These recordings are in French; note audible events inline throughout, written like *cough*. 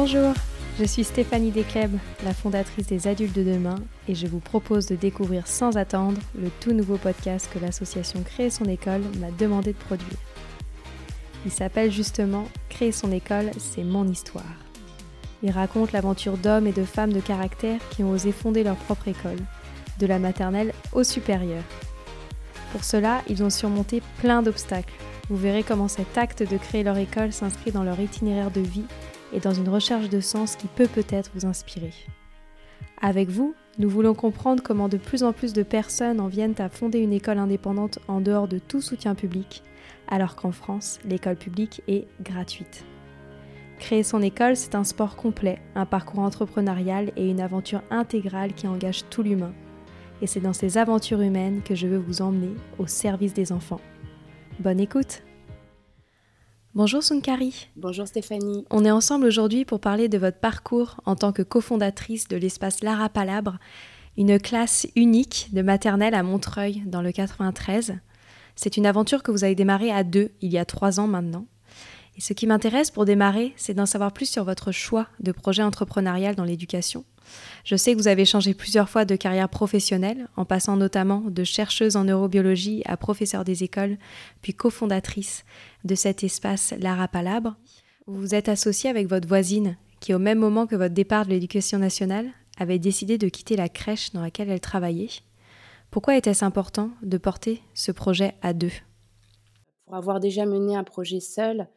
Bonjour, je suis Stéphanie Descleb, la fondatrice des Adultes de demain, et je vous propose de découvrir sans attendre le tout nouveau podcast que l'association Créer son école m'a demandé de produire. Il s'appelle justement Créer son école, c'est mon histoire. Il raconte l'aventure d'hommes et de femmes de caractère qui ont osé fonder leur propre école, de la maternelle au supérieur. Pour cela, ils ont surmonté plein d'obstacles. Vous verrez comment cet acte de créer leur école s'inscrit dans leur itinéraire de vie et dans une recherche de sens qui peut peut-être vous inspirer. Avec vous, nous voulons comprendre comment de plus en plus de personnes en viennent à fonder une école indépendante en dehors de tout soutien public, alors qu'en France, l'école publique est gratuite. Créer son école, c'est un sport complet, un parcours entrepreneurial et une aventure intégrale qui engage tout l'humain. Et c'est dans ces aventures humaines que je veux vous emmener au service des enfants. Bonne écoute Bonjour Sunkari. Bonjour Stéphanie. On est ensemble aujourd'hui pour parler de votre parcours en tant que cofondatrice de l'espace Lara Palabre, une classe unique de maternelle à Montreuil dans le 93. C'est une aventure que vous avez démarrée à deux il y a trois ans maintenant. Et ce qui m'intéresse pour démarrer, c'est d'en savoir plus sur votre choix de projet entrepreneurial dans l'éducation. Je sais que vous avez changé plusieurs fois de carrière professionnelle, en passant notamment de chercheuse en neurobiologie à professeure des écoles, puis cofondatrice de cet espace Lara Palabre. Vous vous êtes associée avec votre voisine, qui au même moment que votre départ de l'éducation nationale, avait décidé de quitter la crèche dans laquelle elle travaillait. Pourquoi était-ce important de porter ce projet à deux? Pour avoir déjà mené un projet seul,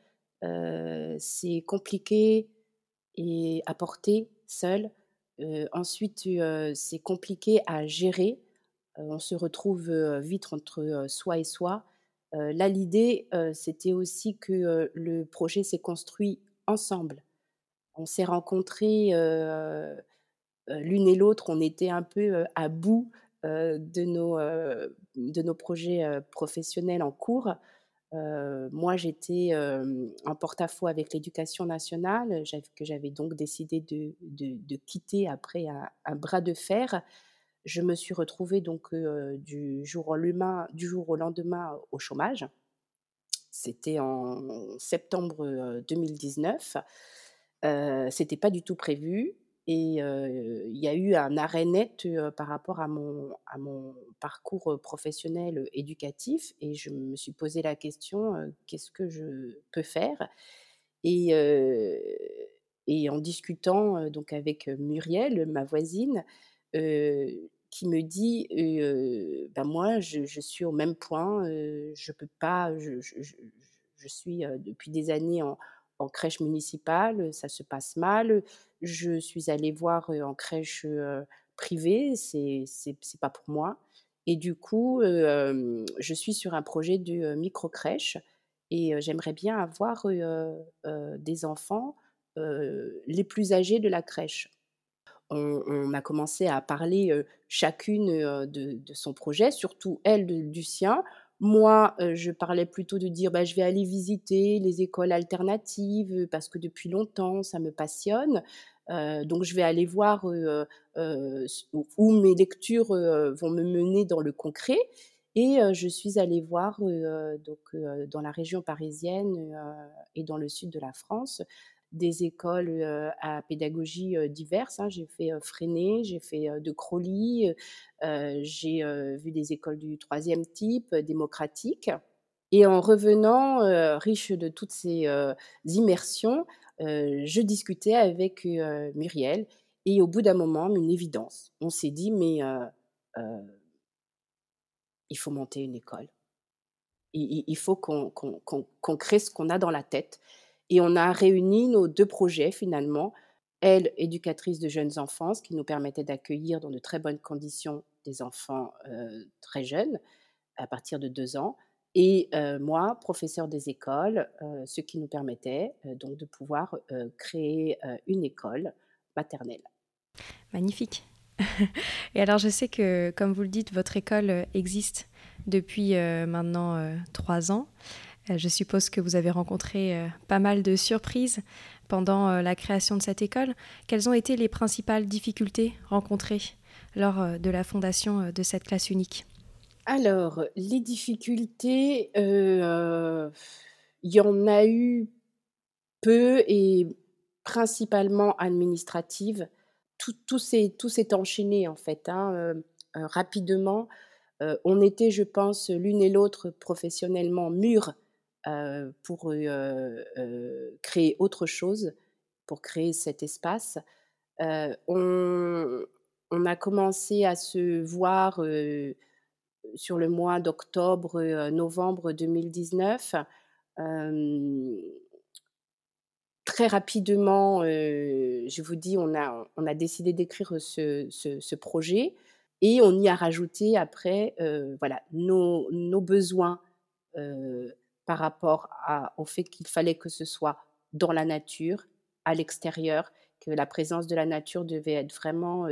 euh, c'est compliqué et à porter seul ensuite, c'est compliqué à gérer. on se retrouve vite entre soi et soi. là, l'idée, c'était aussi que le projet s'est construit ensemble. On s'est rencontrés l'une et l'autre, on était un peu à bout de, nos, de nos projets professionnels en cours moi, j'étais en porte-à-faux avec l'éducation nationale, que j'avais donc décidé de, quitter après un, bras de fer. Je me suis retrouvée donc du, jour au lendemain, du jour au lendemain au chômage. C'était en septembre 2019. Euh, C'était pas du tout prévu. Et il y a eu un arrêt net par rapport à mon, à mon parcours professionnel éducatif et je me suis posé la question qu'est-ce que je peux faire et, et en discutant donc avec Muriel, ma voisine, qui me dit ben moi je, suis au même point, je peux pas, je, je, je suis depuis des années en, en crèche municipale, ça se passe mal. Je suis allée voir en crèche privée, c'est c'est pas pour moi. Et du coup, je suis sur un projet de micro-crèche et j'aimerais bien avoir des enfants les plus âgés de la crèche. On, a commencé à parler chacune de, son projet, surtout elle du sien, moi, je parlais plutôt de dire bah, je vais aller visiter les écoles alternatives parce que depuis longtemps, ça me passionne. donc, je vais aller voir où mes lectures vont me mener dans le concret. Et je suis allée voir donc, dans la région parisienne et dans le sud de la France des écoles à pédagogie diverses. Hein. J'ai fait Freinet, j'ai fait de Crowley, j'ai vu des écoles du troisième type, démocratiques. Et en revenant, riche de toutes ces immersions, je discutais avec Muriel et au bout d'un moment, une évidence. On s'est dit, mais il faut monter une école. Il, faut qu'on crée ce qu'on a dans la tête. Et on a réuni nos deux projets finalement. Elle, éducatrice de jeunes enfants, ce qui nous permettait d'accueillir dans de très bonnes conditions des enfants euh, très jeunes, à partir de deux ans. Et euh, moi, professeur des écoles, euh, ce qui nous permettait donc de pouvoir créer une école maternelle. Magnifique. *laughs* Et alors, je sais que, comme vous le dites, votre école existe depuis maintenant trois ans. Euh, je suppose que vous avez rencontré euh, pas mal de surprises pendant euh, la création de cette école. Quelles ont été les principales difficultés rencontrées lors de la fondation de cette classe unique? Alors, les difficultés, il y en a eu peu et principalement administrative. Tout, tout s'est enchaîné en fait, hein, rapidement. on était, je pense, l'une et l'autre professionnellement mûres pour créer autre chose, pour créer cet espace. on, a commencé à se voir sur le mois d'octobre, novembre 2019. très rapidement, je vous dis, on a, décidé d'écrire ce, projet et on y a rajouté après voilà, nos besoins par rapport au fait qu'il fallait que ce soit dans la nature, à l'extérieur, que la présence de la nature devait être vraiment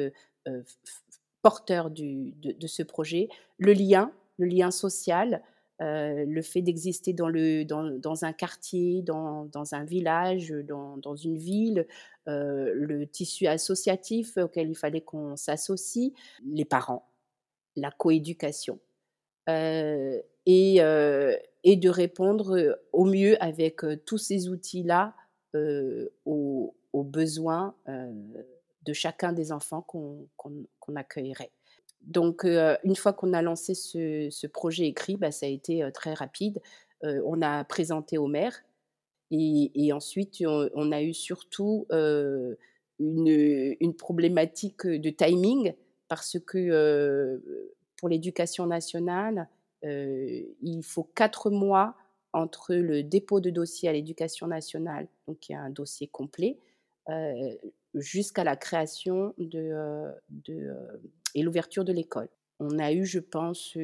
porteur du, de, ce projet. Le lien, le lien social, euh, le fait d'exister dans, un quartier, dans, un village, dans, une ville, euh, le tissu associatif auquel il fallait qu'on s'associe, les parents, la coéducation. Euh, et, et, de répondre au mieux avec tous ces outils-là aux, besoins de chacun des enfants qu'on accueillerait. Donc, une fois qu'on a lancé ce, projet écrit, bah, ça a été très rapide. on a présenté au maire et, ensuite, on, a eu surtout une, problématique de timing parce que pour l'éducation nationale, il faut quatre mois entre le dépôt de dossier à l'éducation nationale, donc y a un dossier complet, jusqu'à la création et l'ouverture de l'école. On a eu, je pense,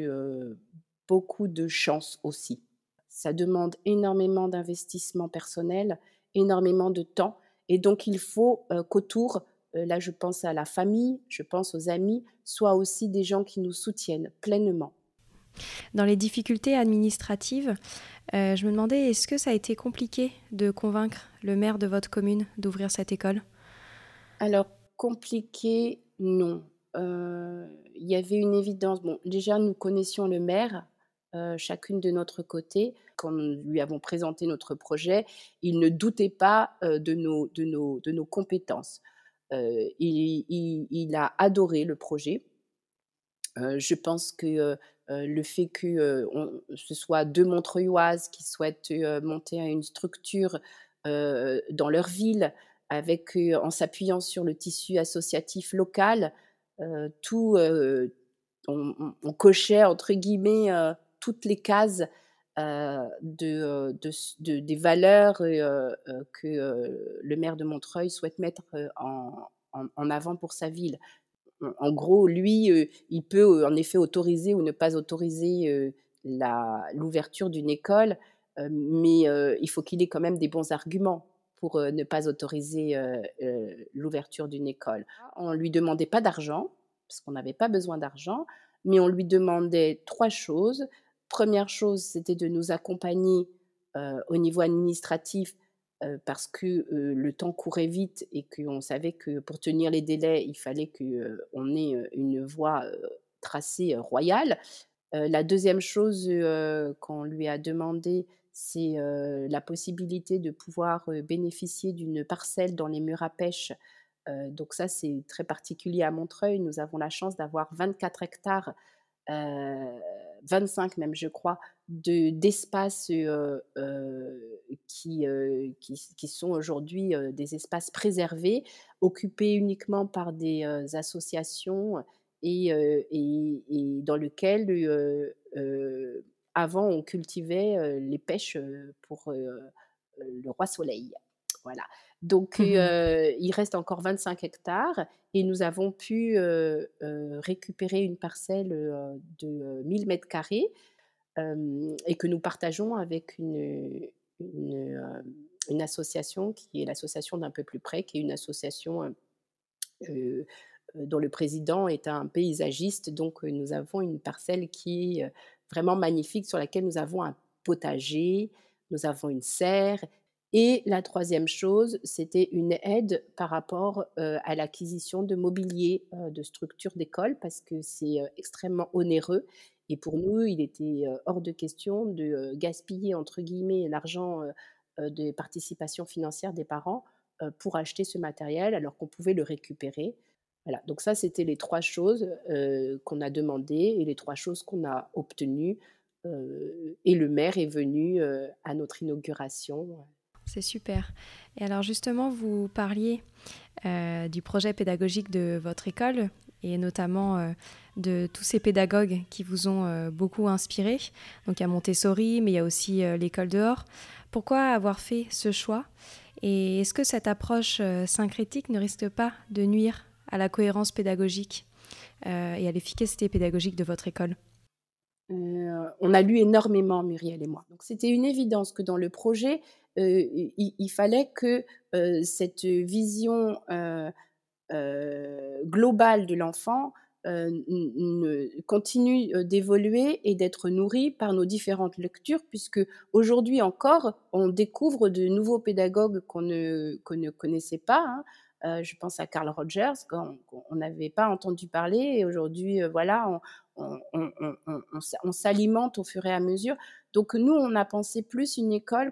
beaucoup de chance aussi. Ça demande énormément d'investissement personnel, énormément de temps, et donc il faut qu'autour, là je pense à la famille, je pense aux amis, soient aussi des gens qui nous soutiennent pleinement. Dans les difficultés administratives, je me demandais, est-ce que ça a été compliqué de convaincre le maire de votre commune d'ouvrir cette école? Alors, compliqué, non. il y avait une évidence. Bon, déjà, nous connaissions le maire, chacune de notre côté. Quand nous lui avons présenté notre projet, il ne doutait pas de, nos, de, nos, de nos compétences. Il, a adoré le projet. Je pense que le fait que ce soit deux Montreuilloises qui souhaitent monter une structure dans leur ville, avec, en s'appuyant sur le tissu associatif local, tout, on, cochait entre guillemets toutes les cases de, de, des valeurs que le maire de Montreuil souhaite mettre en, en, avant pour sa ville. En gros, lui, il peut en effet autoriser ou ne pas autoriser l'ouverture d'une école, mais il faut qu'il ait quand même des bons arguments pour ne pas autoriser l'ouverture d'une école. On ne lui demandait pas d'argent, parce qu'on n'avait pas besoin d'argent, mais on lui demandait trois choses. Première chose, c'était de nous accompagner au niveau administratif parce que le temps courait vite et qu'on savait que pour tenir les délais, il fallait qu'on ait une voie tracée royale. la deuxième chose qu'on lui a demandé, c'est la possibilité de pouvoir bénéficier d'une parcelle dans les murs à pêche. donc ça, c'est très particulier à Montreuil. Nous avons la chance d'avoir 24 hectares, 25 même, je crois, d'espaces qui, qui, sont aujourd'hui des espaces préservés, occupés uniquement par des associations et, et, et, dans lesquels avant, on cultivait les pêches pour le roi soleil. Voilà. Donc, mmh il reste encore 25 hectares et nous avons pu récupérer une parcelle de 1000 mètres carrés et que nous partageons avec une, une, association qui est l'association d'un peu plus près, qui est une association dont le président est un paysagiste. Donc, nous avons une parcelle qui est vraiment magnifique sur laquelle nous avons un potager, nous avons une serre. Et la troisième chose, c'était une aide par rapport à l'acquisition de mobilier de structures d'école parce que c'est extrêmement onéreux. Et pour nous, il était hors de question de gaspiller, entre guillemets, l'argent de participation financière des parents pour acheter ce matériel alors qu'on pouvait le récupérer. Voilà, donc ça, c'était les trois choses qu'on a demandées et les trois choses qu'on a obtenues. et le maire est venu à notre inauguration. C'est super. Et alors justement, vous parliez du projet pédagogique de votre école et notamment de tous ces pédagogues qui vous ont beaucoup inspiré. Donc il y a Montessori, mais il y a aussi l'école dehors. Pourquoi avoir fait ce choix? Et est-ce que cette approche syncrétique ne risque pas de nuire à la cohérence pédagogique euh, et à l'efficacité pédagogique de votre école? Euh, on a lu énormément, Muriel et moi. Donc c'était une évidence que dans le projet, euh, il, fallait que cette vision globale de l'enfant continue d'évoluer et d'être nourrie par nos différentes lectures, puisque aujourd'hui encore, on découvre de nouveaux pédagogues qu'on ne, ne, connaissait pas. Hein. Euh, je pense à Carl Rogers, qu'on n'avait pas entendu parler. Et aujourd'hui, euh, voilà, on, s'alimente au fur et à mesure. Donc nous, on a pensé plus une école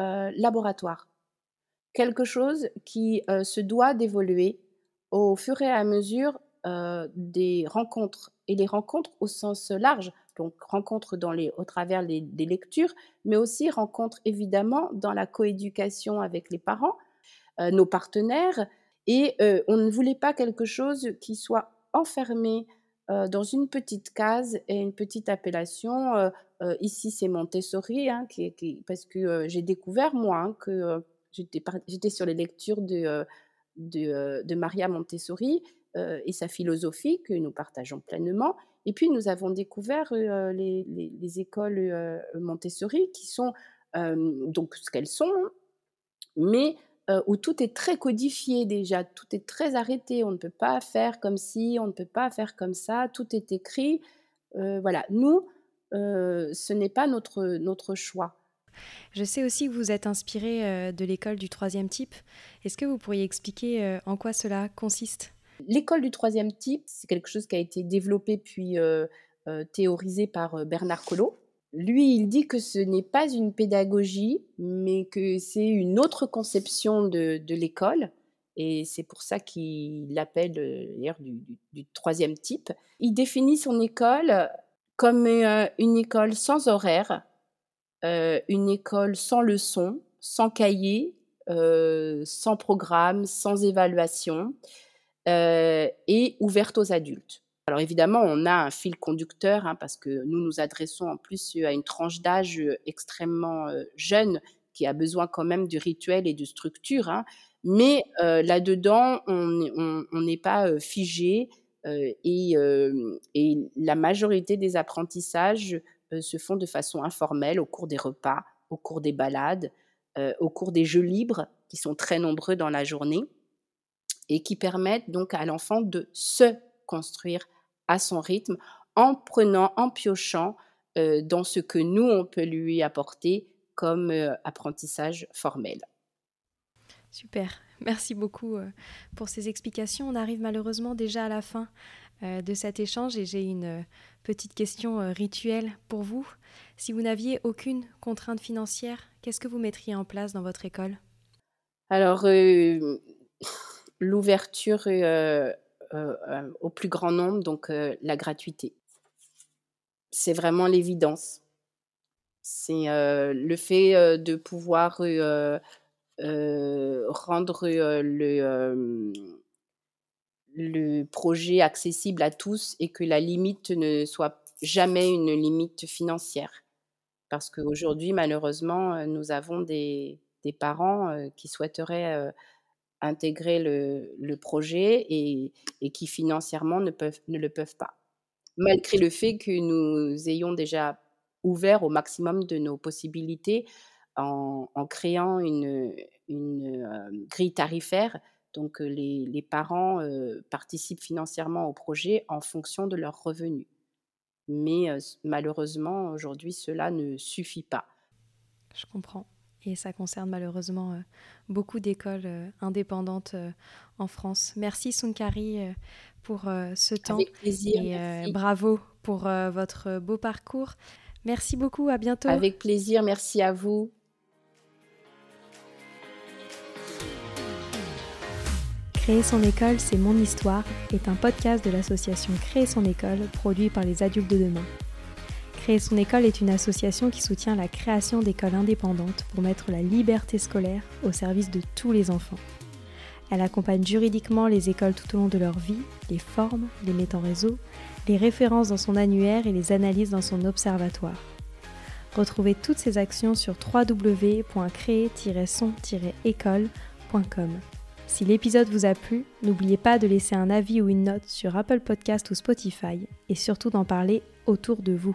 euh, laboratoire. Quelque chose qui se doit d'évoluer au fur et à mesure des rencontres. Et les rencontres au sens large, donc rencontres dans les, au travers des lectures, mais aussi rencontres évidemment dans la coéducation avec les parents, nos partenaires, et on ne voulait pas quelque chose qui soit enfermé dans une petite case et une petite appellation. ici, c'est Montessori, hein, parce que j'ai découvert, moi, hein, que j'étais sur les lectures de, de, Maria Montessori et sa philosophie que nous partageons pleinement. Et puis, nous avons découvert les, les, écoles Montessori qui sont donc ce qu'elles sont, mais euh, où tout est très codifié déjà, tout est très arrêté, on ne peut pas faire comme si, on ne peut pas faire comme ça, tout est écrit. Euh, voilà, nous, euh, ce n'est pas notre, notre choix. Je sais aussi que vous êtes inspiré de l'école du troisième type. Est-ce que vous pourriez expliquer en quoi cela consiste? L'école du troisième type, c'est quelque chose qui a été développé puis théorisé par Bernard Collot. Lui, il dit que ce n'est pas une pédagogie, mais que c'est une autre conception de, l'école. Et c'est pour ça qu'il l'appelle euh, d'ailleurs du, troisième type. Il définit son école comme euh, une école sans horaire, euh, une école sans leçons, sans cahier, sans programme, sans évaluation et ouverte aux adultes. Alors évidemment, on a un fil conducteur hein, parce que nous nous adressons en plus à une tranche d'âge euh, extrêmement euh, jeune qui a besoin quand même de rituel et de structure. Hein. Mais euh, là-dedans, on n'est pas figé et, la majorité des apprentissages se font de façon informelle au cours des repas, au cours des balades, au cours des jeux libres qui sont très nombreux dans la journée et qui permettent donc à l'enfant de se construire à son rythme en prenant, en piochant euh, dans ce que nous, on peut lui apporter comme euh, apprentissage formel. Super, merci beaucoup euh, pour ces explications. On arrive malheureusement déjà à la fin de cet échange et j'ai une petite question rituelle pour vous. Si vous n'aviez aucune contrainte financière, qu'est-ce que vous mettriez en place dans votre école? Alors, l'ouverture euh, euh, au plus grand nombre, donc euh, la gratuité. C'est vraiment l'évidence. C'est le fait de pouvoir rendre le, le projet accessible à tous et que la limite ne soit jamais une limite financière. Parce qu'aujourd'hui, malheureusement, nous avons des, des parents qui souhaiteraient intégrer le, projet et, qui financièrement ne, peuvent, ne le peuvent pas. Malgré le fait que nous ayons déjà ouvert au maximum de nos possibilités en, créant une, euh, grille tarifaire. Donc les, les parents euh, participent financièrement au projet en fonction de leurs revenus. Mais euh, malheureusement, aujourd'hui, cela ne suffit pas. Je comprends. Et ça concerne malheureusement euh, beaucoup d'écoles euh, indépendantes euh, en France. Merci Sunkari pour ce temps. Avec plaisir. Et bravo pour votre beau parcours. Merci beaucoup, à bientôt. Avec plaisir, merci à vous. Créer son école, c'est mon histoire est un podcast de l'association Créer son école produit par les adultes de demain. Créer son école est une association qui soutient la création d'écoles indépendantes pour mettre la liberté scolaire au service de tous les enfants. Elle accompagne juridiquement les écoles tout au long de leur vie, les forme, les met en réseau, les références dans son annuaire et les analyse dans son observatoire. Retrouvez toutes ces actions sur www.créer-son-école.com. Si l'épisode vous a plu, n'oubliez pas de laisser un avis ou une note sur Apple Podcast ou Spotify et surtout d'en parler autour de vous.